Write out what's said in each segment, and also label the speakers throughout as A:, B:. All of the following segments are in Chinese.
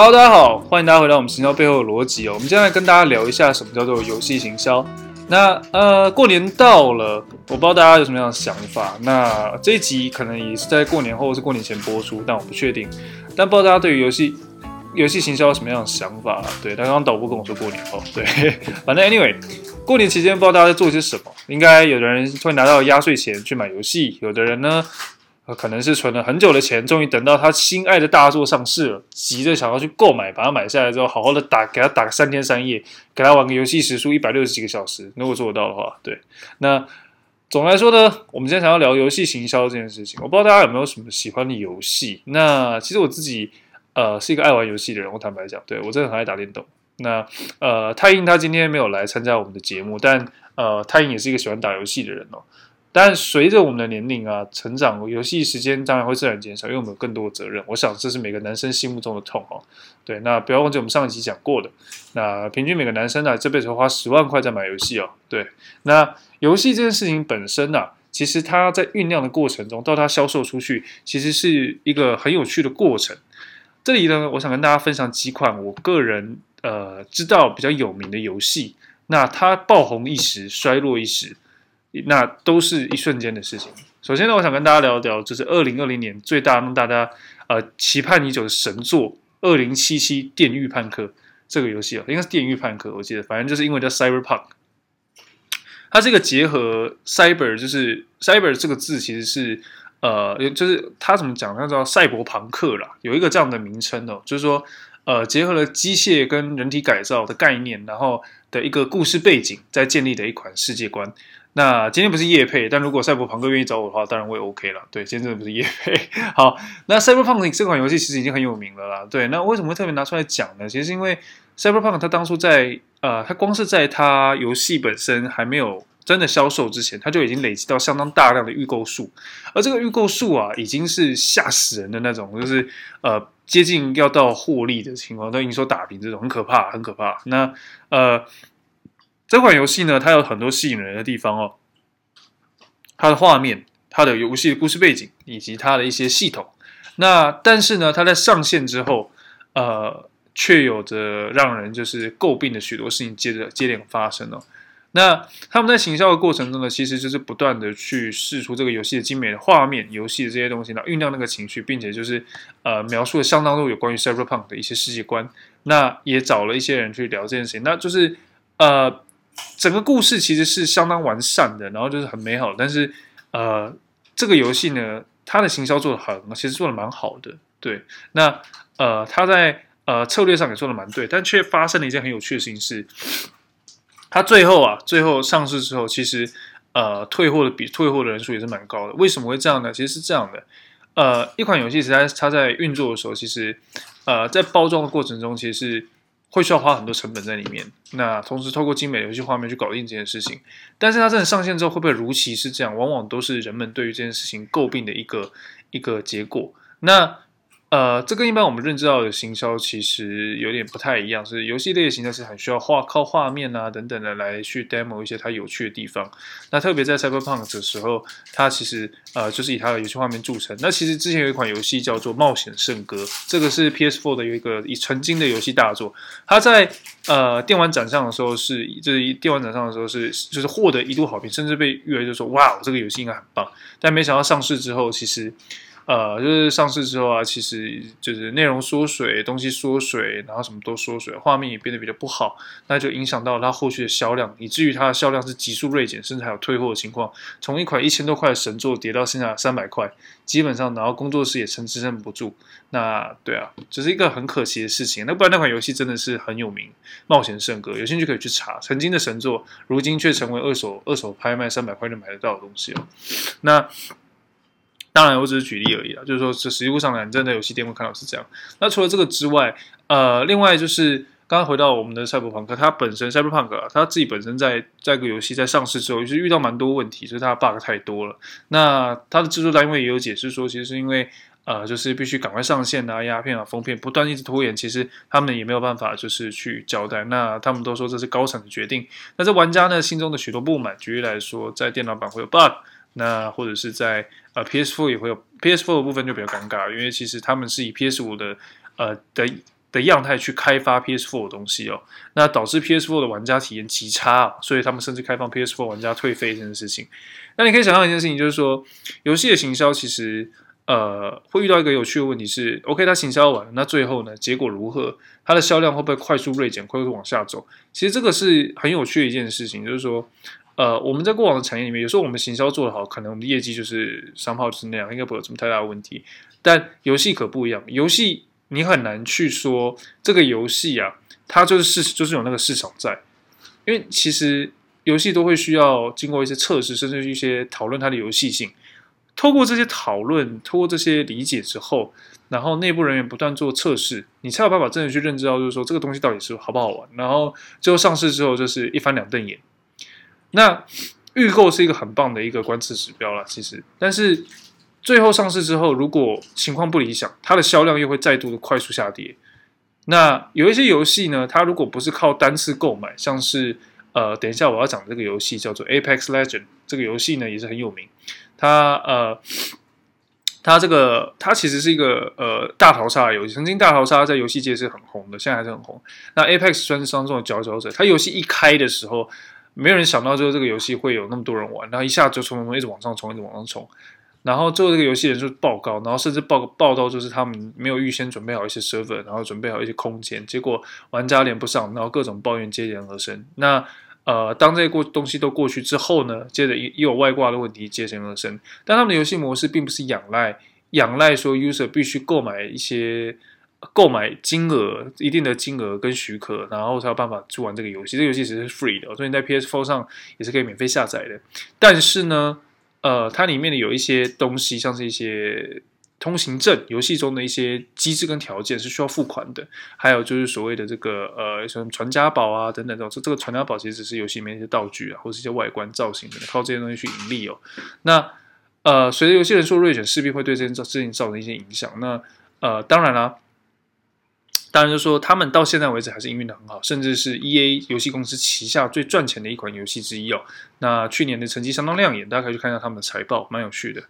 A: Hello，大家好，欢迎大家回到我们行销背后的逻辑哦。我们今天来跟大家聊一下什么叫做游戏行销。那呃，过年到了，我不知道大家有什么样的想法。那这一集可能也是在过年后或是过年前播出，但我不确定。但不知道大家对于游戏游戏行销有什么样的想法？对，他刚刚导播跟我说过年后，对，反正 anyway，过年期间不知道大家在做些什么。应该有的人会拿到压岁钱去买游戏，有的人呢。可能是存了很久的钱，终于等到他心爱的大作上市了，急着想要去购买，把它买下来之后，好好的打，给他打个三天三夜，给他玩个游戏时数一百六十几个小时，如果做得到的话，对。那总的来说呢，我们今天想要聊游戏行销这件事情，我不知道大家有没有什么喜欢的游戏。那其实我自己呃是一个爱玩游戏的人，我坦白讲，对我真的很爱打电动。那呃，太英他今天没有来参加我们的节目，但呃，太英也是一个喜欢打游戏的人哦。但随着我们的年龄啊成长，游戏时间当然会自然减少，因为我们有更多的责任。我想这是每个男生心目中的痛哦。对，那不要忘记我们上一集讲过的，那平均每个男生呢、这辈子会花十万块在买游戏哦。对，那游戏这件事情本身呢、啊，其实它在酝酿的过程中到它销售出去，其实是一个很有趣的过程。这里呢，我想跟大家分享几款我个人呃知道比较有名的游戏，那它爆红一时，衰落一时。那都是一瞬间的事情。首先呢，我想跟大家聊一聊，就是二零二零年最大让大家呃期盼已久的神作《二零七七电驭叛客》这个游戏啊，应该是电驭叛客，我记得，反正就是英文叫 Cyberpunk。它是一个结合 cyber，就是 cyber 这个字其实是呃，就是它怎么讲？它叫赛博朋克啦，有一个这样的名称哦，就是说呃，结合了机械跟人体改造的概念，然后的一个故事背景，在建立的一款世界观。那今天不是夜配，但如果赛博朋克愿意找我的话，当然我也 OK 了。对，今天真的不是夜配。好，那 Cyberpunk 这款游戏其实已经很有名了啦。对，那为什么会特别拿出来讲呢？其实是因为 Cyberpunk 它当初在呃，它光是在它游戏本身还没有真的销售之前，它就已经累积到相当大量的预购数，而这个预购数啊，已经是吓死人的那种，就是呃接近要到获利的情况，都营收打平这种，很可怕，很可怕。那呃。这款游戏呢，它有很多吸引人的地方哦。它的画面、它的游戏的故事背景以及它的一些系统。那但是呢，它在上线之后，呃，却有着让人就是诟病的许多事情接着接连发生哦。那他们在行销的过程中呢，其实就是不断的去试出这个游戏的精美的画面、游戏的这些东西，然后酝酿那个情绪，并且就是呃描述了相当多有关于 Cyberpunk 的一些世界观。那也找了一些人去聊这件事情，那就是呃。整个故事其实是相当完善的，然后就是很美好。但是，呃，这个游戏呢，它的行销做得很，其实做得蛮好的。对，那呃，它在呃策略上也做得蛮对，但却发生了一件很有趣的事情是，它最后啊，最后上市之后，其实呃退货的比退货的人数也是蛮高的。为什么会这样呢？其实是这样的，呃，一款游戏实在它在运作的时候，其实呃在包装的过程中，其实是。会需要花很多成本在里面，那同时透过精美游戏画面去搞定这件事情，但是它真的上线之后会不会如期是这样？往往都是人们对于这件事情诟病的一个一个结果。那。呃，这跟一般我们认知到的行销其实有点不太一样，是游戏类的行销是很需要画靠画面啊等等的来去 demo 一些它有趣的地方。那特别在 Cyberpunk 的时候，它其实呃就是以它的游戏画面著称。那其实之前有一款游戏叫做《冒险圣歌》，这个是 PS4 的有一个以曾经的游戏大作。它在呃电玩展上的时候是，就是电玩展上的时候是就是获得一度好评，甚至被誉为就说哇，这个游戏应该很棒。但没想到上市之后，其实。呃，就是上市之后啊，其实就是内容缩水，东西缩水，然后什么都缩水，画面也变得比较不好，那就影响到它后续的销量，以至于它的销量是急速锐减，甚至还有退货的情况。从一款一千多块的神作跌到剩下三百块，基本上，然后工作室也撑支撑不住。那对啊，这、是一个很可惜的事情。那不然那款游戏真的是很有名，《冒险圣歌》，有兴趣可以去查，曾经的神作，如今却成为二手二手拍卖三百块就买得到的东西了。那。当然，我只是举例而已啦。就是说，这实际上来，你真的游戏店会看到是这样。那除了这个之外，呃，另外就是刚刚回到我们的赛博朋克，它本身赛博朋克啊，它自己本身在在这个游戏在上市之后，就是遇到蛮多问题，就是它的 bug 太多了。那它的制作单位也有解释说，其实是因为呃，就是必须赶快上线啊，压片啊，封片不断一直拖延，其实他们也没有办法就是去交代。那他们都说这是高层的决定。那这玩家呢心中的许多不满，举例来说，在电脑版会有 bug。那或者是在呃 PS4 也会有 PS4 的部分就比较尴尬，因为其实他们是以 PS5 的呃的的样态去开发 PS4 的东西哦，那导致 PS4 的玩家体验极差，所以他们甚至开放 PS4 玩家退费这件事情。那你可以想象一件事情，就是说游戏的行销其实呃会遇到一个有趣的问题是，OK，它行销完了，那最后呢，结果如何？它的销量会不会快速锐减，快速往下走？其实这个是很有趣的一件事情，就是说呃我们在过往的产业里面，有时候我们行销做得好，可能我们的业绩就是商号就是那样，应该不会有什么太大的问题。但游戏可不一样，游戏。你很难去说这个游戏啊，它就是市，就是有那个市场在，因为其实游戏都会需要经过一些测试，甚至一些讨论它的游戏性。透过这些讨论，透过这些理解之后，然后内部人员不断做测试，你才有办法真的去认知到，就是说这个东西到底是好不好玩。然后最后上市之后，就是一翻两瞪眼。那预购是一个很棒的一个观测指标了，其实，但是。最后上市之后，如果情况不理想，它的销量又会再度的快速下跌。那有一些游戏呢，它如果不是靠单次购买，像是呃，等一下我要讲这个游戏叫做 Apex Legend，这个游戏呢也是很有名。它呃，它这个它其实是一个呃大逃杀游戏，曾经大逃杀在游戏界是很红的，现在还是很红。那 Apex 算是当中的佼佼者，它游戏一开的时候，没有人想到就是这个游戏会有那么多人玩，然后一下就冲冲冲一直往上冲，一直往上冲。然后最后这个游戏人数爆高，然后甚至爆爆到就是他们没有预先准备好一些 server，然后准备好一些空间，结果玩家连不上，然后各种抱怨接连而生。那呃，当这些过东西都过去之后呢，接着又有外挂的问题接连而生。但他们的游戏模式并不是仰赖仰赖说 user 必须购买一些购买金额一定的金额跟许可，然后才有办法去玩这个游戏。这个游戏其实是 free 的，所以你在 PS4 上也是可以免费下载的。但是呢，呃，它里面的有一些东西，像是一些通行证，游戏中的一些机制跟条件是需要付款的。还有就是所谓的这个呃，什么传家宝啊等等这种，这个传家宝其实只是游戏里面一些道具啊，或是一些外观造型的，靠这些东西去盈利哦。那呃，随着游戏人数锐减，势必会对这件事情造成一些影响。那呃，当然啦。当然，就说他们到现在为止还是营运的很好，甚至是 EA 游戏公司旗下最赚钱的一款游戏之一哦。那去年的成绩相当亮眼，大家可以去看一下他们的财报，蛮有趣的。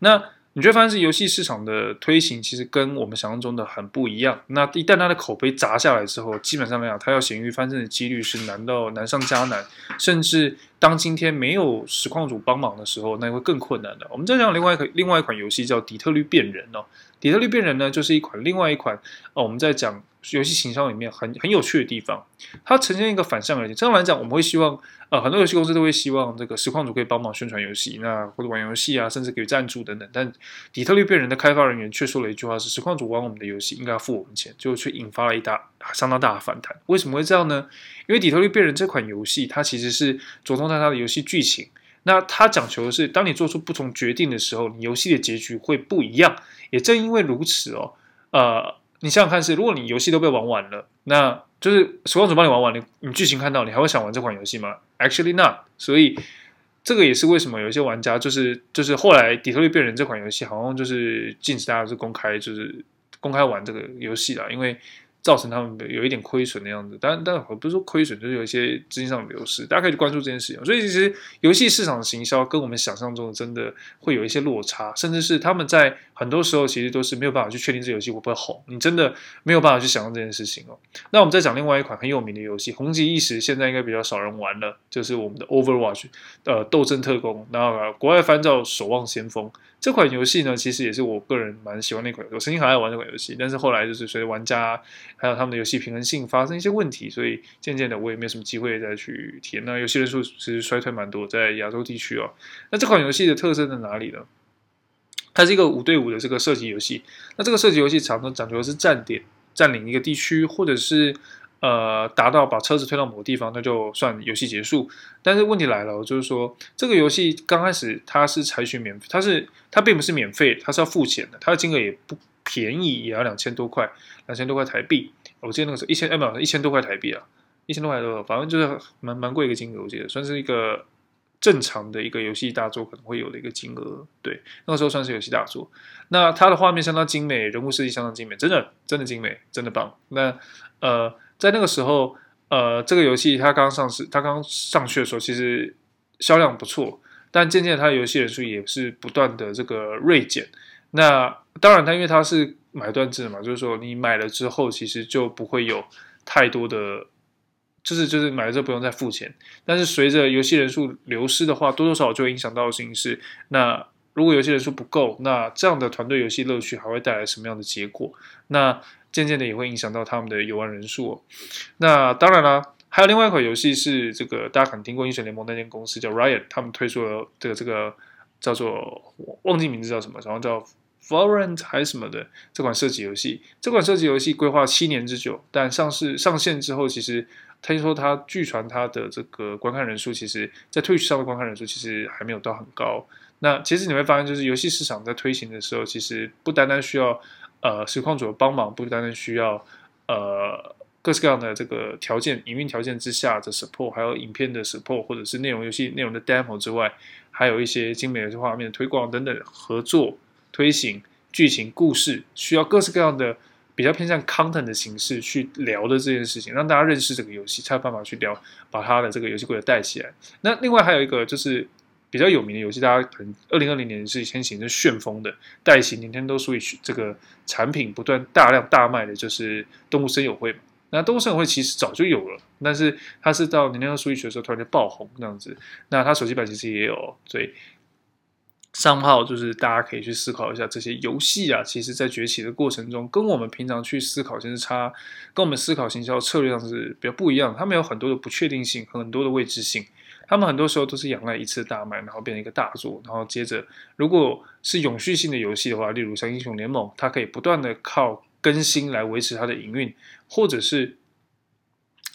A: 那你就会发现，是游戏市场的推行其实跟我们想象中的很不一样。那一旦它的口碑砸下来之后，基本上来讲，它要咸鱼翻身的几率是难到难上加难，甚至当今天没有实况主帮忙的时候，那会更困难的。我们再讲另外一个另外一款游戏叫《底特律变人》哦，《底特律变人》呢就是一款另外一款哦，我们在讲。游戏行销里面很很有趣的地方，它呈现一个反向而已。正常来讲，我们会希望，呃，很多游戏公司都会希望这个实况主可以帮忙宣传游戏，那或者玩游戏啊，甚至给赞助等等。但底特律变人的开发人员却说了一句话：是实况主玩我们的游戏应该要付我们钱，就却引发了一大相当大的反弹。为什么会这样呢？因为底特律变人这款游戏，它其实是着重在它的游戏剧情。那它讲求的是，当你做出不同决定的时候，你游戏的结局会不一样。也正因为如此哦，呃。你想想看，是如果你游戏都被玩完了，那就是实况主帮你玩完，你你剧情看到，你还会想玩这款游戏吗？Actually not。所以这个也是为什么有一些玩家就是就是后来《底特律变人》这款游戏好像就是禁止大家是公开就是公开玩这个游戏了，因为。造成他们有一点亏损的样子，但但我不是说亏损，就是有一些资金上的流失，大家可以去关注这件事情。所以其实游戏市场的行销跟我们想象中的真的会有一些落差，甚至是他们在很多时候其实都是没有办法去确定这游戏会不会红，你真的没有办法去想象这件事情哦。那我们再讲另外一款很有名的游戏，红极一时，现在应该比较少人玩了，就是我们的 Overwatch，呃，斗争特工，然后国外翻叫守望先锋。这款游戏呢，其实也是我个人蛮喜欢的一款游戏。我曾经很爱玩这款游戏，但是后来就是随着玩家还有他们的游戏平衡性发生一些问题，所以渐渐的我也没有什么机会再去体验。那游戏人数其实衰退蛮多，在亚洲地区哦。那这款游戏的特色在哪里呢？它是一个五对五的这个射击游戏。那这个射击游戏常常讲究的是站点，占领一个地区，或者是。呃，达到把车子推到某个地方，那就算游戏结束。但是问题来了，就是说这个游戏刚开始它是采取免费，它是它并不是免费，它是要付钱的。它的金额也不便宜，也要两千多块，两千多块台币。我记得那个时候一千，哎，不，一千多块台币啊，一千多块多，反正就是蛮蛮贵一个金额。我记得算是一个正常的一个游戏大作可能会有的一个金额。对，那个时候算是游戏大作。那它的画面相当精美，人物设计相当精美，真的真的精美，真的棒。那呃。在那个时候，呃，这个游戏它刚上市，它刚上去的时候，其实销量不错，但渐渐它游戏人数也是不断的这个锐减。那当然，它因为它是买断制嘛，就是说你买了之后，其实就不会有太多的，就是就是买了之后不用再付钱。但是随着游戏人数流失的话，多多少少就会影响到形式。那如果游戏人数不够，那这样的团队游戏乐趣还会带来什么样的结果？那渐渐的也会影响到他们的游玩人数哦。那当然啦，还有另外一款游戏是这个大家可能听过英雄联盟那间公司叫 Riot，他们推出了这个这个叫做忘记名字叫什么，然后叫 Valorant 还是什么的这款射击游戏。这款射击游戏规划七年之久，但上市上线之后，其实听说它据传它的这个观看人数，其实在 Twitch 上的观看人数其实还没有到很高。那其实你会发现，就是游戏市场在推行的时候，其实不单单需要呃实况组的帮忙，不单单需要呃各式各样的这个条件、营运条件之下的 support，还有影片的 support，或者是内容游戏内容的 demo 之外，还有一些精美的画面的推广等等合作推行剧情故事，需要各式各样的比较偏向 content 的形式去聊的这件事情，让大家认识这个游戏，才有办法去聊，把它的这个游戏规则带起来。那另外还有一个就是。比较有名的游戏，大家可能二零二零年是先行的旋风的带起 Nintendo Switch 这个产品不断大量大卖的，就是动物森友会嘛。那动物森友会其实早就有了，但是它是到 Nintendo Switch 的时候突然就爆红这样子。那它手机版其实也有，所以上号就是大家可以去思考一下，这些游戏啊，其实在崛起的过程中，跟我们平常去思考其实差，跟我们思考行销策略上是比较不一样。他们有很多的不确定性和很多的未知性。他们很多时候都是仰赖一次大卖，然后变成一个大作，然后接着，如果是永续性的游戏的话，例如像英雄联盟，它可以不断的靠更新来维持它的营运，或者是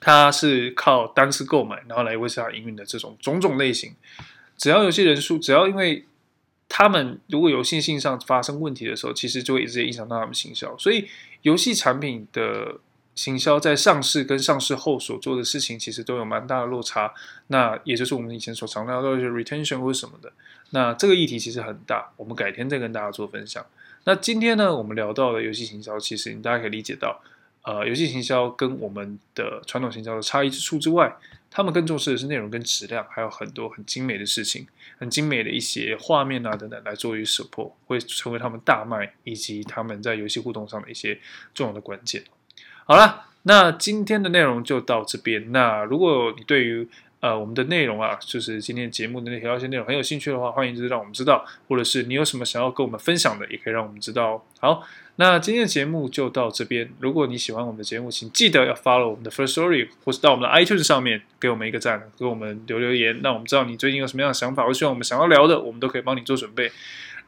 A: 它是靠单次购买，然后来维持它营运的这种种种类型。只要游戏人数，只要因为他们如果有信心上发生问题的时候，其实就会直接影响到他们行销。所以游戏产品的。行销在上市跟上市后所做的事情，其实都有蛮大的落差。那也就是我们以前所常聊到一些 retention 或什么的。那这个议题其实很大，我们改天再跟大家做分享。那今天呢，我们聊到的游戏行销，其实你大家可以理解到，呃，游戏行销跟我们的传统行销的差异之处之外，他们更重视的是内容跟质量，还有很多很精美的事情，很精美的一些画面啊等等，来作为 support，会成为他们大卖以及他们在游戏互动上的一些重要的关键。好了，那今天的内容就到这边。那如果你对于呃我们的内容啊，就是今天节目的那条一些内容很有兴趣的话，欢迎就是让我们知道，或者是你有什么想要跟我们分享的，也可以让我们知道哦。好，那今天的节目就到这边。如果你喜欢我们的节目，请记得要 follow 我们的 First Story，或是到我们的 iTunes 上面给我们一个赞，给我们留留言，让我们知道你最近有什么样的想法，或希望我们想要聊的，我们都可以帮你做准备。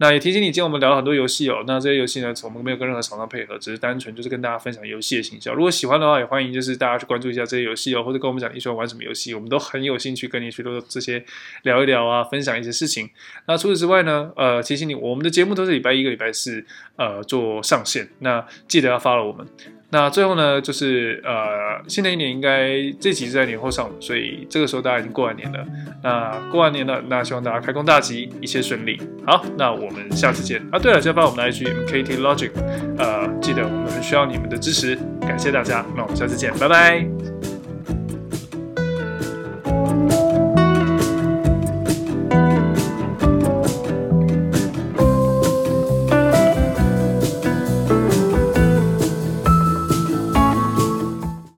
A: 那也提醒你，今天我们聊了很多游戏哦。那这些游戏呢，我们没有跟任何厂商配合，只是单纯就是跟大家分享游戏的形象。如果喜欢的话，也欢迎就是大家去关注一下这些游戏哦，或者跟我们讲你喜欢玩什么游戏，我们都很有兴趣跟你去做这些聊一聊啊，分享一些事情。那除此之外呢，呃，提醒你，我们的节目都是礼拜一个礼拜四呃做上线，那记得要 follow 我们。那最后呢，就是呃，新的一年应该这集是在年后上，所以这个时候大家已经过完年了。那过完年了，那希望大家开工大吉，一切顺利。好，那我们下次见啊！对了，先发我们的 IG KT Logic，呃，记得我们需要你们的支持，感谢大家。那我们下次见，拜拜。